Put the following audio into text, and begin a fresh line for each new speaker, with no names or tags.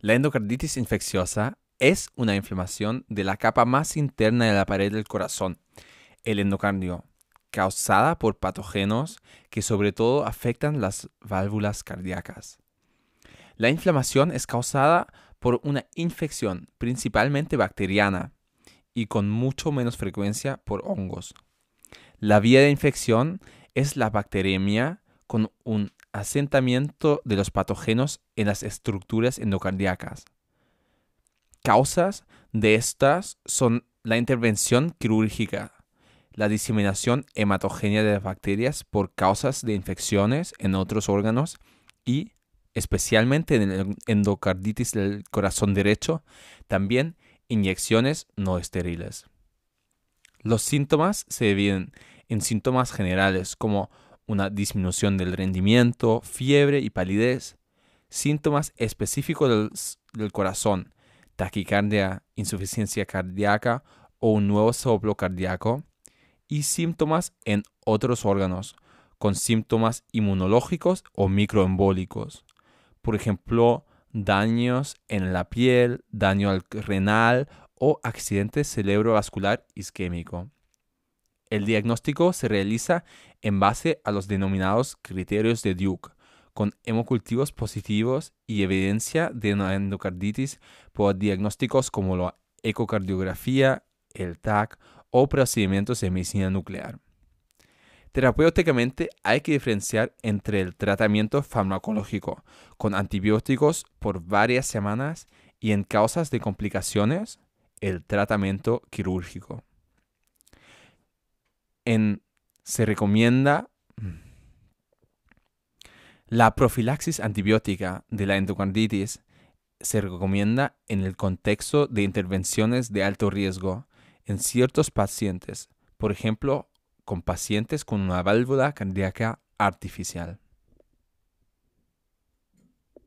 La endocarditis infecciosa es una inflamación de la capa más interna de la pared del corazón, el endocardio, causada por patógenos que sobre todo afectan las válvulas cardíacas. La inflamación es causada por una infección principalmente bacteriana y con mucho menos frecuencia por hongos. La vía de infección es la bacteremia con un asentamiento de los patógenos en las estructuras endocardíacas. Causas de estas son la intervención quirúrgica, la diseminación hematogénea de bacterias por causas de infecciones en otros órganos y, especialmente en el endocarditis del corazón derecho, también inyecciones no estériles. Los síntomas se dividen en síntomas generales como una disminución del rendimiento, fiebre y palidez, síntomas específicos del, corazón, taquicardia, insuficiencia cardíaca o un nuevo soplo cardíaco, y síntomas en otros órganos, con síntomas inmunológicos o microembólicos. Por ejemplo, daños en la piel, daño al renal o accidente cerebrovascular isquémico. El diagnóstico se realiza en base a los denominados criterios de Duke, con hemocultivos positivos y evidencia de una endocarditis por diagnósticos como la ecocardiografía, el TAC o procedimientos de medicina nuclear. Terapéuticamente hay que diferenciar entre el tratamiento farmacológico con antibióticos por varias semanas y en causas de complicaciones, el tratamiento quirúrgico se recomienda la profilaxis antibiótica de la endocarditis se recomienda en el contexto de intervenciones de alto riesgo en ciertos pacientes, por ejemplo, con pacientes con una válvula cardíaca artificial.